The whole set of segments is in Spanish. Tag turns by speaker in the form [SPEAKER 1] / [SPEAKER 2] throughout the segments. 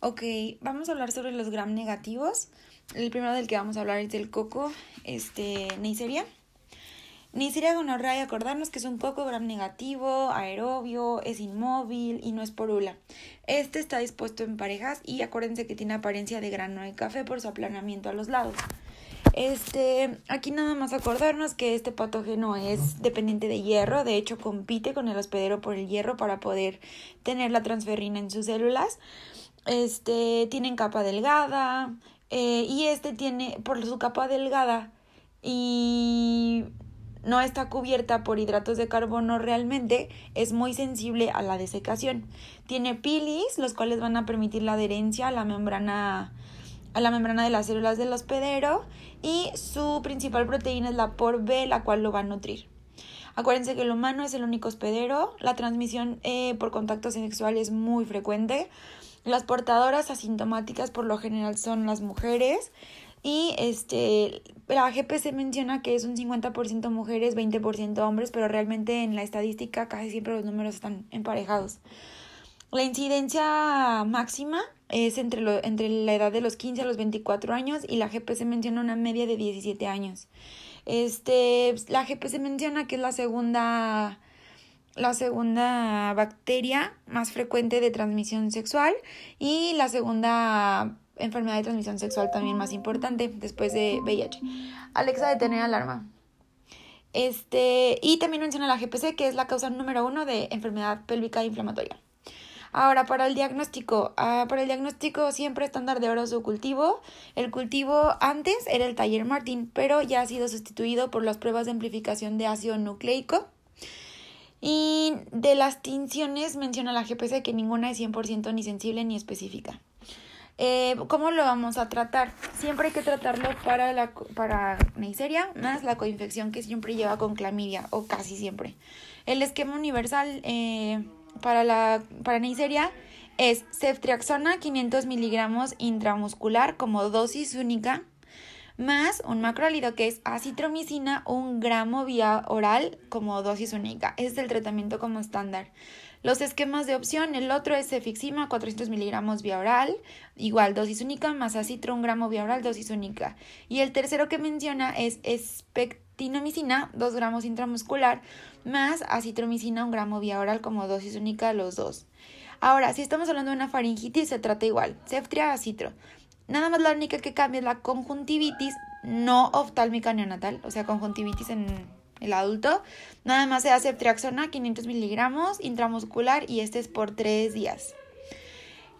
[SPEAKER 1] Ok, vamos a hablar sobre los gram negativos. El primero del que vamos a hablar es del coco, este, Neisseria. Neisseria gonorrea acordarnos que es un coco gram negativo, aerobio, es inmóvil y no es porula. Este está dispuesto en parejas y acuérdense que tiene apariencia de grano de café por su aplanamiento a los lados. Este, aquí nada más acordarnos que este patógeno es dependiente de hierro, de hecho compite con el hospedero por el hierro para poder tener la transferrina en sus células. Este, tienen capa delgada eh, y este tiene por su capa delgada y no está cubierta por hidratos de carbono realmente, es muy sensible a la desecación. Tiene pilis, los cuales van a permitir la adherencia a la membrana a la membrana de las células del hospedero y su principal proteína es la por B, la cual lo va a nutrir. Acuérdense que el humano es el único hospedero, la transmisión eh, por contacto sexual es muy frecuente, las portadoras asintomáticas por lo general son las mujeres y este la GPC menciona que es un 50% mujeres, 20% hombres, pero realmente en la estadística casi siempre los números están emparejados. La incidencia máxima es entre, lo, entre la edad de los 15 a los 24 años y la GPC menciona una media de 17 años. Este, la GPC menciona que es la segunda la segunda bacteria más frecuente de transmisión sexual y la segunda enfermedad de transmisión sexual también más importante después de VIH. Alexa, detener alarma. Este, y también menciona la GPC, que es la causa número uno de enfermedad pélvica inflamatoria. Ahora, para el diagnóstico, ah, para el diagnóstico siempre estándar de oro su cultivo. El cultivo antes era el taller Martin, pero ya ha sido sustituido por las pruebas de amplificación de ácido nucleico. Y de las tinciones menciona la GPC que ninguna es 100% ni sensible ni específica. Eh, ¿Cómo lo vamos a tratar? Siempre hay que tratarlo para la para Neisseria, más la coinfección que siempre lleva con clamidia, o casi siempre. El esquema universal eh, para la para Neisseria es ceftriaxona 500 miligramos intramuscular como dosis única, más un macrólido que es acitromicina, un gramo vía oral como dosis única. Ese es el tratamiento como estándar. Los esquemas de opción, el otro es cefixima 400 miligramos vía oral, igual dosis única, más acitro un gramo vía oral, dosis única. Y el tercero que menciona es espectinomicina, 2 gramos intramuscular, más acitromicina, un gramo vía oral como dosis única, los dos. Ahora, si estamos hablando de una faringitis, se trata igual, ceftria, acitro. Nada más la única que cambia es la conjuntivitis no oftálmica neonatal, o sea, conjuntivitis en el adulto. Nada más se hace triaxona 500 miligramos intramuscular y este es por tres días.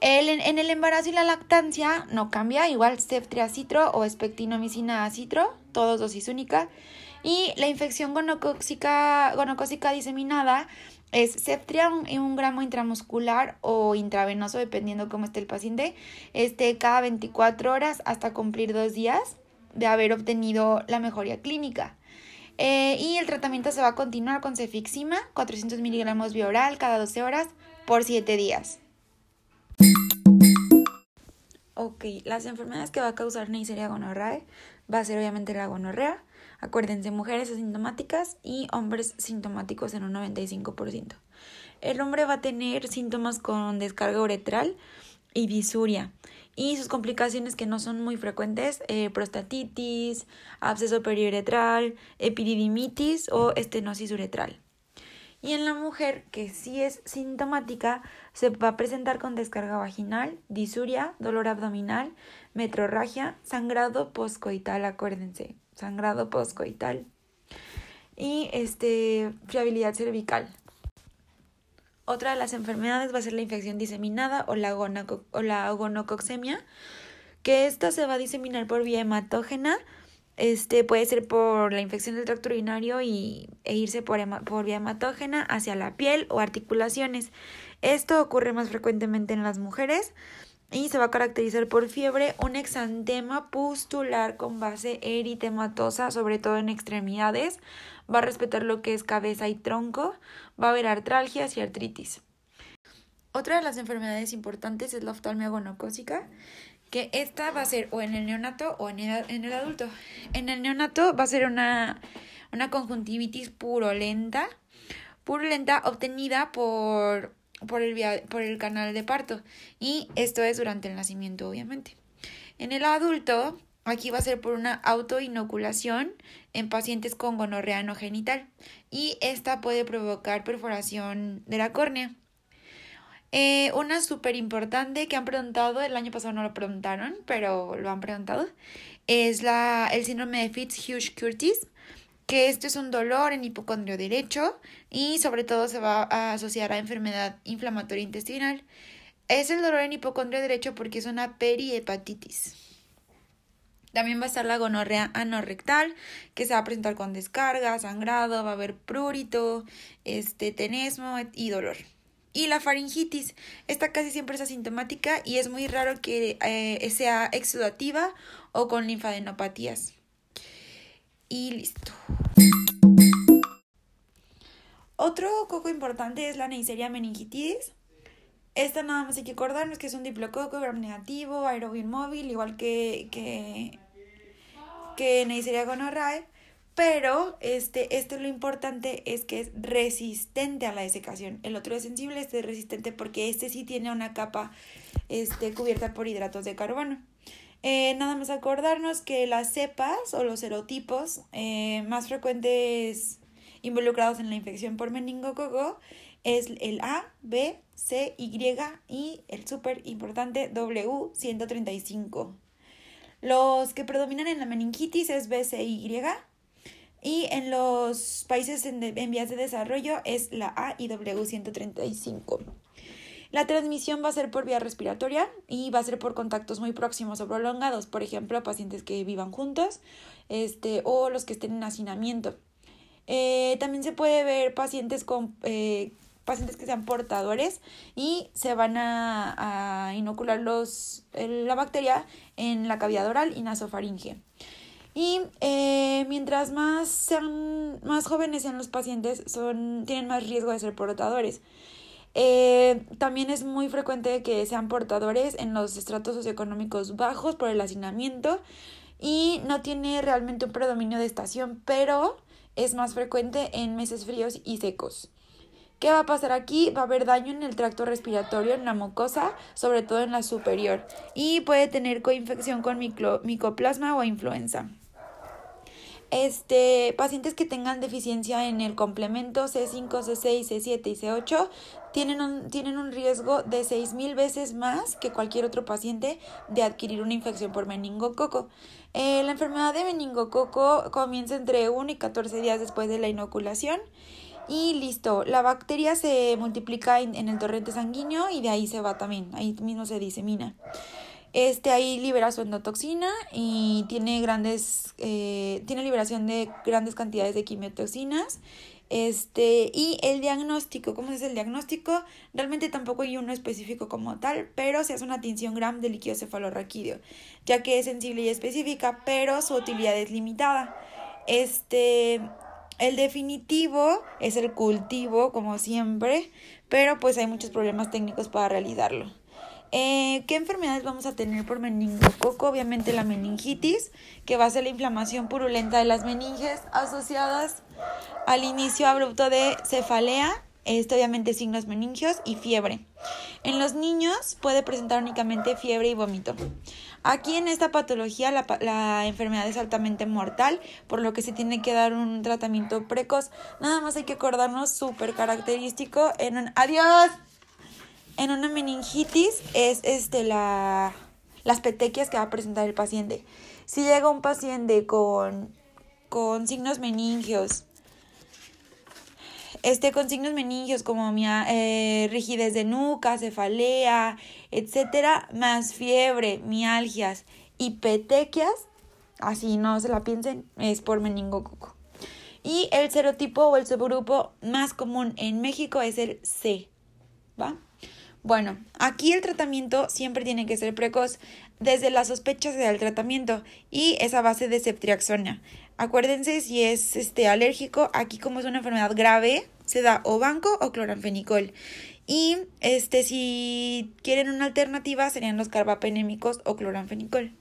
[SPEAKER 1] El, en el embarazo y la lactancia no cambia, igual ceftriacitro o espectinomicina acitro, todos dosis única. Y la infección gonocócica, gonocócica diseminada es Ceftria en un gramo intramuscular o intravenoso, dependiendo cómo esté el paciente, este, cada 24 horas hasta cumplir dos días de haber obtenido la mejoría clínica. Eh, y el tratamiento se va a continuar con cefixima, 400 miligramos vía oral cada 12 horas por 7 días. Ok, las enfermedades que va a causar Neisseria gonorrhoeae va a ser obviamente la gonorrea. Acuérdense, mujeres asintomáticas y hombres sintomáticos en un 95%. El hombre va a tener síntomas con descarga uretral y disuria y sus complicaciones que no son muy frecuentes, eh, prostatitis, absceso periuretral, epididimitis o estenosis uretral. Y en la mujer que sí es sintomática, se va a presentar con descarga vaginal, disuria, dolor abdominal, metrorragia, sangrado poscoital, acuérdense, sangrado poscoital. Y este, fiabilidad cervical. Otra de las enfermedades va a ser la infección diseminada o la, o la que esta se va a diseminar por vía hematógena. Este puede ser por la infección del tracto urinario y, e irse por, por vía hematógena hacia la piel o articulaciones. Esto ocurre más frecuentemente en las mujeres y se va a caracterizar por fiebre, un exantema pustular con base eritematosa, sobre todo en extremidades, va a respetar lo que es cabeza y tronco, va a haber artralgias y artritis. Otra de las enfermedades importantes es la oftalmia gonocócica, que esta va a ser o en el neonato o en el, en el adulto. En el neonato va a ser una, una conjuntivitis purulenta, purulenta obtenida por por el, por el canal de parto y esto es durante el nacimiento obviamente. En el adulto, aquí va a ser por una autoinoculación en pacientes con gonorrea no genital y esta puede provocar perforación de la córnea. Eh, una súper importante que han preguntado, el año pasado no lo preguntaron, pero lo han preguntado, es la, el síndrome de Fitzhugh-Curtis, que esto es un dolor en hipocondrio derecho y sobre todo se va a asociar a enfermedad inflamatoria intestinal. Es el dolor en hipocondrio derecho porque es una perihepatitis. También va a estar la gonorrea anorrectal, que se va a presentar con descarga, sangrado, va a haber prurito, este, tenesmo y dolor. Y la faringitis, esta casi siempre es asintomática y es muy raro que eh, sea exudativa o con linfadenopatías. Y listo. Otro coco importante es la Neisseria meningitis. Esta nada más hay que acordarnos que es un diplococo gram negativo, aerobio inmóvil, igual que, que, que Neisseria gonorrhoeae. Pero este, este lo importante es que es resistente a la desecación. El otro es sensible, este es resistente porque este sí tiene una capa este, cubierta por hidratos de carbono. Eh, nada más acordarnos que las cepas o los serotipos eh, más frecuentes involucrados en la infección por meningococo es el A, B, C, Y y el súper importante W135. Los que predominan en la meningitis es B, C, Y y en los países en, en vías de desarrollo es la A y W135. La transmisión va a ser por vía respiratoria y va a ser por contactos muy próximos o prolongados, por ejemplo, pacientes que vivan juntos este, o los que estén en hacinamiento. Eh, también se puede ver pacientes con eh, pacientes que sean portadores y se van a, inocular los, la bacteria en la cavidad oral y nasofaringe. Y eh, mientras más sean más jóvenes sean los pacientes, son, tienen más riesgo de ser portadores. Eh, también es muy frecuente que sean portadores en los estratos socioeconómicos bajos por el hacinamiento y no tiene realmente un predominio de estación, pero es más frecuente en meses fríos y secos. ¿Qué va a pasar aquí? Va a haber daño en el tracto respiratorio, en la mucosa, sobre todo en la superior, y puede tener coinfección con micoplasma o influenza. Este, pacientes que tengan deficiencia en el complemento C5, C6, C7 y C8 tienen un, tienen un riesgo de 6.000 veces más que cualquier otro paciente de adquirir una infección por meningococo. Eh, la enfermedad de meningococo comienza entre 1 y 14 días después de la inoculación. Y listo, la bacteria se multiplica en, en el torrente sanguíneo y de ahí se va también, ahí mismo se disemina. Este ahí libera su endotoxina y tiene grandes, eh, tiene liberación de grandes cantidades de quimiotoxinas. Este, y el diagnóstico, ¿cómo es el diagnóstico? Realmente tampoco hay uno específico como tal, pero se hace una tinción gram de líquido cefalorraquídeo, ya que es sensible y específica, pero su utilidad es limitada. Este, el definitivo es el cultivo, como siempre, pero pues hay muchos problemas técnicos para realizarlo. Eh, ¿Qué enfermedades vamos a tener por meningococo? Obviamente la meningitis, que va a ser la inflamación purulenta de las meninges asociadas al inicio abrupto de cefalea, esto obviamente signos meningios y fiebre. En los niños puede presentar únicamente fiebre y vómito. Aquí en esta patología la, la, enfermedad es altamente mortal, por lo que se tiene que dar un tratamiento precoz. Nada más hay que acordarnos súper característico en un... ¡Adiós! En una meningitis es este, la, las petequias que va a presentar el paciente. Si llega un paciente con, con signos meningios, este, con signos meningios como eh, rigidez de nuca, cefalea, etcétera, más fiebre, mialgias y petequias, así no se la piensen, es por meningococo. Y el serotipo o el subgrupo más común en México es el C, ¿va? Bueno, aquí el tratamiento siempre tiene que ser precoz. Desde la sospecha se da el tratamiento y es a base de ceftriaxona. Acuérdense si es este alérgico, aquí como es una enfermedad grave, se da o banco o cloranfenicol. Y este si quieren una alternativa serían los carbapenémicos o cloranfenicol.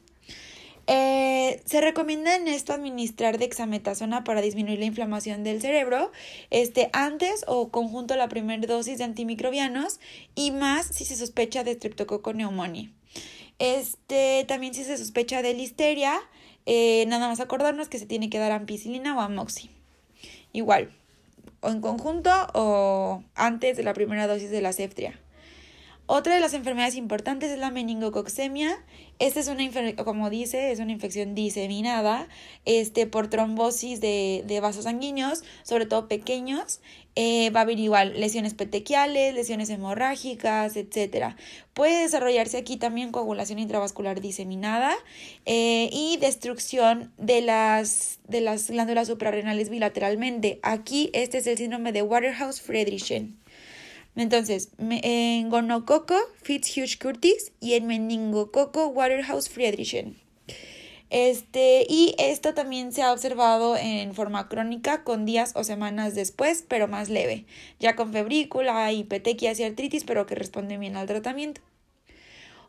[SPEAKER 1] Eh, se recomienda en esto administrar dexametasona para disminuir la inflamación del cerebro, este, antes o conjunto a la primera dosis de antimicrobianos y más si se sospecha de streptococo neumonía. Este, también si se sospecha de listeria, eh, nada más acordarnos que se tiene que dar ampicilina o amoxi. Igual, o en conjunto o antes de la primera dosis de la ceftria. Otra de las enfermedades importantes es la meningococcemia. Esta es una, como dice, es una infección diseminada este, por trombosis de, de vasos sanguíneos, sobre todo pequeños. Eh, va a haber igual lesiones petequiales, lesiones hemorrágicas, etc. Puede desarrollarse aquí también coagulación intravascular diseminada eh, y destrucción de las, de las glándulas suprarrenales bilateralmente. Aquí este es el síndrome de Waterhouse-Friderichsen. Entonces, en gonococo Fitzhugh-Curtis y en meningococo Waterhouse-Friedrichsen. Este, y esto también se ha observado en forma crónica con días o semanas después, pero más leve, ya con febrícula y petequias y artritis, pero que responde bien al tratamiento.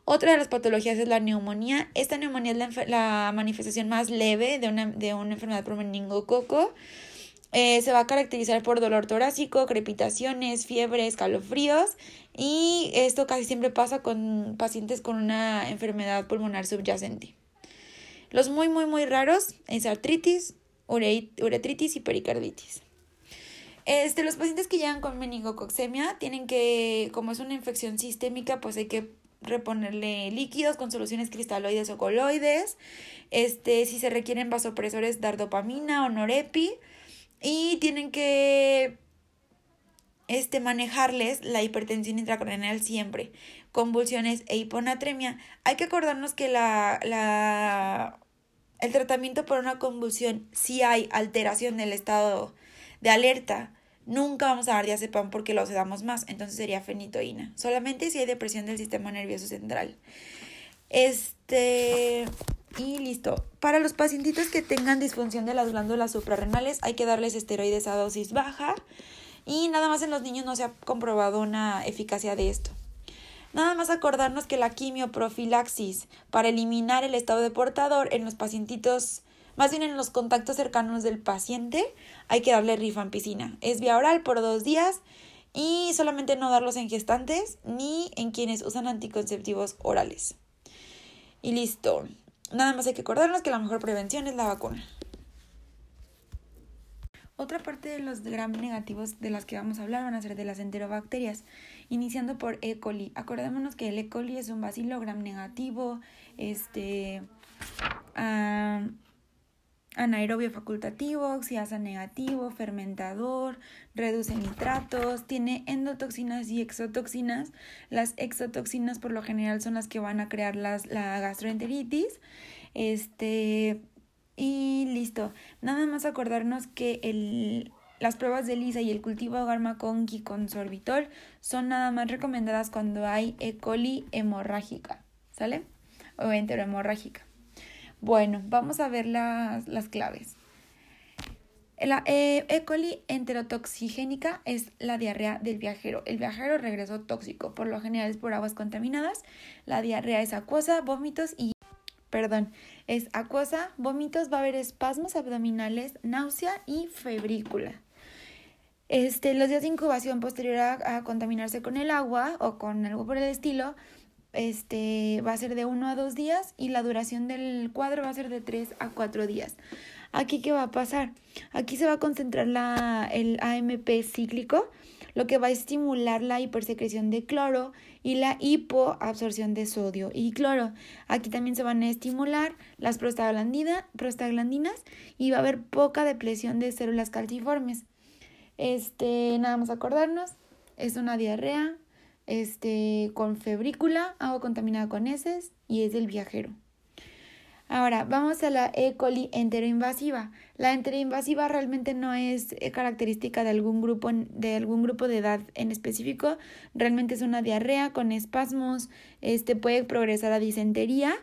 [SPEAKER 1] Otra de las patologías es la neumonía. Esta neumonía es la, manifestación más leve de una, de una enfermedad por meningococo. Eh, se va a caracterizar por dolor torácico, crepitaciones, fiebre, escalofríos y esto casi siempre pasa con pacientes con una enfermedad pulmonar subyacente. Los muy, muy, muy raros es artritis, uretritis y pericarditis. Este, los pacientes que llegan con meningococcemia tienen que, como es una infección sistémica, pues hay que reponerle líquidos con soluciones cristaloides o coloides. Este, si se requieren vasopresores, dar dopamina o norepi y tienen que este, manejarles la hipertensión intracraneal siempre, convulsiones e hiponatremia. Hay que acordarnos que la, la, el tratamiento por una convulsión, si hay alteración del estado de alerta, nunca vamos a dar diazepam porque lo sedamos más, entonces sería fenitoína. Solamente si hay depresión del sistema nervioso central. Este, y listo. Para los pacientitos que tengan disfunción de las glándulas suprarrenales hay que darles esteroides a dosis baja y nada más en los niños no se ha comprobado una eficacia de esto. Nada más acordarnos que la quimioprofilaxis para eliminar el estado de portador en los pacientitos, más bien en los contactos cercanos del paciente, hay que darle rifampicina. Es vía oral por dos días y solamente no darlos en gestantes ni en quienes usan anticonceptivos orales. Y listo. Nada más hay que acordarnos que la mejor prevención es la vacuna. Otra parte de los gram negativos de las que vamos a hablar van a ser de las enterobacterias, iniciando por E. coli. Acordémonos que el E. coli es un bacilo gram negativo, este, uh, anaerobio facultativo, oxiasa negativo, fermentador, reduce nitratos, tiene endotoxinas y exotoxinas. Las exotoxinas por lo general son las que van a crear las, la gastroenteritis. Este, y listo. Nada más acordarnos que el, las pruebas de lisa y el cultivo de Garmaconqui con sorbitol son nada más recomendadas cuando hay E. coli hemorrágica, ¿sale? O enterohemorrágica. Bueno, vamos a ver las, las claves. La eh, E. coli enterotoxigénica es la diarrea del viajero. El viajero regresó tóxico, por lo general es por aguas contaminadas. La diarrea es acuosa, vómitos y... Perdón, es acuosa, vómitos, va a haber espasmos abdominales, náusea y febrícula. Este, los días de incubación posterior a, a contaminarse con el agua o con algo por el estilo este va a ser de 1 a 2 días y la duración del cuadro va a ser de 3 a 4 días. Aquí, ¿qué va a pasar? Aquí se va a concentrar la, el AMP cíclico, lo que va a estimular la hipersecreción de cloro y la hipoabsorción de sodio y cloro. Aquí también se van a estimular las prostaglandinas y va a haber poca depresión de células calciformes. Este, nada más acordarnos, es una diarrea, este, con febrícula, agua contaminada con heces y es del viajero. Ahora, vamos a la E. coli enteroinvasiva. La enteroinvasiva realmente no es eh, característica de algún grupo de algún grupo de edad en específico, realmente es una diarrea con espasmos, este puede progresar a disentería,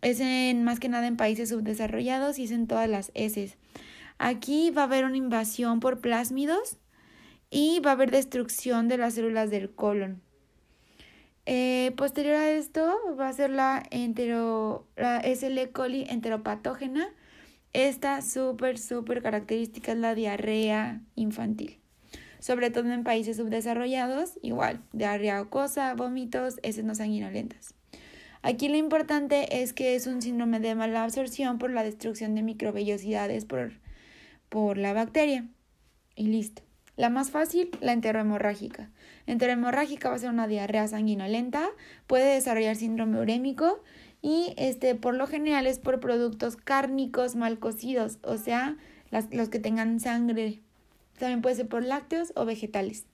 [SPEAKER 1] es en más que nada en países subdesarrollados y es en todas las heces. Aquí va a haber una invasión por plásmidos y va a haber destrucción de las células del colon. Eh, posterior a esto va a ser la, entero, la SL coli enteropatógena. Esta súper, súper característica es la diarrea infantil. Sobre todo en países subdesarrollados, igual, diarrea acuosa, vómitos, heces no sanguinolentas. Aquí lo importante es que es un síndrome de mala absorción por la destrucción de microvellosidades por, por la bacteria. Y listo. La más fácil, la enterohemorrágica. Enterohemorrágica va a ser una diarrea sanguinolenta, puede desarrollar síndrome urémico y este por lo general es por productos cárnicos mal cocidos, o sea, los que tengan sangre. También puede ser por lácteos o vegetales.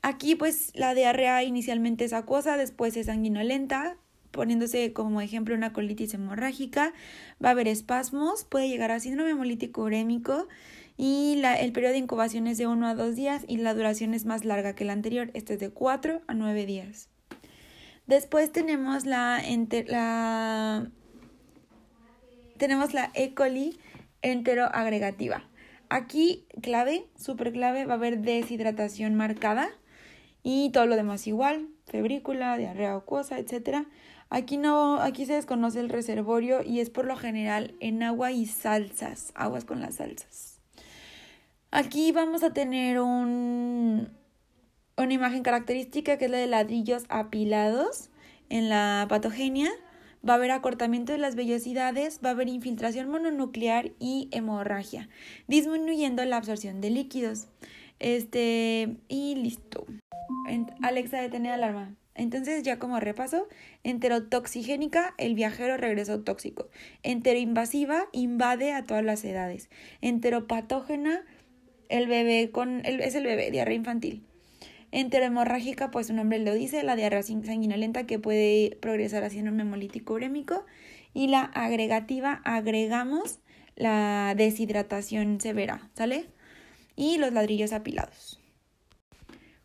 [SPEAKER 1] Aquí pues la diarrea inicialmente es acuosa, después es sanguinolenta, poniéndose como ejemplo una colitis hemorrágica, va a haber espasmos, puede llegar a síndrome hemolítico urémico y la, el periodo de incubación es de 1 a 2 días y la duración es más larga que la anterior, este es de 4 a 9 días. Después tenemos la, tenemos la E. coli enteroagregativa. Aquí, clave, súper clave, va a haber deshidratación marcada y todo lo demás igual, febrícula, diarrea acuosa, etc. Aquí no, aquí se desconoce el reservorio y es por lo general en agua y salsas, aguas con las salsas. Aquí vamos a tener un, una imagen característica que es la de ladrillos apilados en la patogenia. Va a haber acortamiento de las vellosidades, va a haber infiltración mononuclear y hemorragia, disminuyendo la absorción de líquidos. Este, y listo. Alexa, detén alarma. Entonces, ya como repaso, enterotoxigénica, el viajero regresó tóxico. Enteroinvasiva, invade a todas las edades. Enteropatógena, el bebé con, el, es el bebé, diarrea infantil. Enterohemorrágica, pues su nombre lo dice, la diarrea sanguinolenta que puede progresar hacia un hemolítico urémico. Y la agregativa, agregamos la deshidratación severa, ¿sale? Y los ladrillos apilados.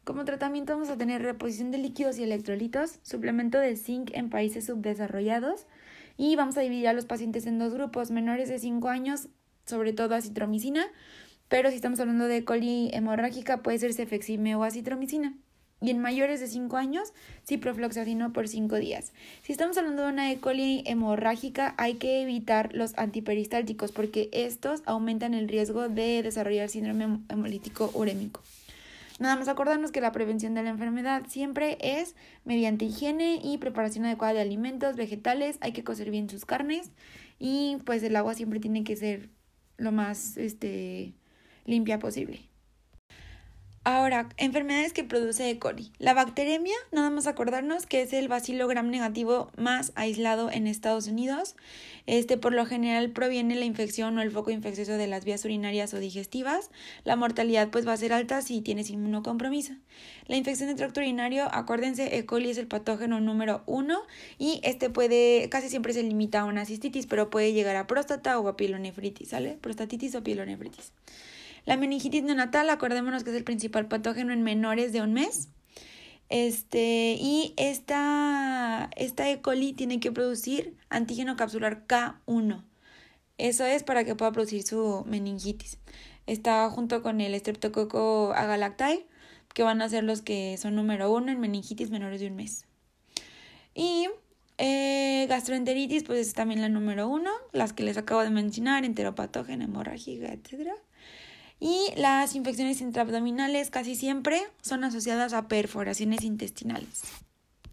[SPEAKER 1] Como tratamiento vamos a tener reposición de líquidos y electrolitos, suplemento de zinc en países subdesarrollados y vamos a dividir a los pacientes en dos grupos, menores de 5 años, sobre todo acitromicina, pero si estamos hablando de coli hemorrágica puede ser cefexime o acitromicina. Y en mayores de 5 años, ciprofloxacino por 5 días. Si estamos hablando de una E. coli hemorrágica, hay que evitar los antiperistálticos porque estos aumentan el riesgo de desarrollar síndrome hemolítico urémico. Nada más acordarnos que la prevención de la enfermedad siempre es mediante higiene y preparación adecuada de alimentos, vegetales, hay que cocer bien sus carnes y pues el agua siempre tiene que ser lo más este, limpia posible. Ahora, enfermedades que produce E. coli. La bacteremia, nada más acordarnos que es el bacilo gram negativo más aislado en Estados Unidos. Este por lo general proviene la infección o el foco infeccioso de las vías urinarias o digestivas. La mortalidad pues va a ser alta si tienes inmunocompromiso. La infección de tracto urinario, acuérdense, E. coli es el patógeno número uno y este puede, casi siempre se limita a una cistitis, pero puede llegar a próstata o a pielonefritis, ¿sale? Prostatitis o pielonefritis. La meningitis neonatal, acordémonos que es el principal patógeno en menores de un mes. Este, y esta, esta E. coli tiene que producir antígeno capsular K1. Eso es para que pueda producir su meningitis. Está junto con el Streptococo agalactae, que van a ser los que son número uno en meningitis menores de un mes. Y eh, gastroenteritis, pues es también la número uno, las que les acabo de mencionar, enteropatógena, hemorrágica, etcétera. Y las infecciones intraabdominales casi siempre son asociadas a perforaciones intestinales.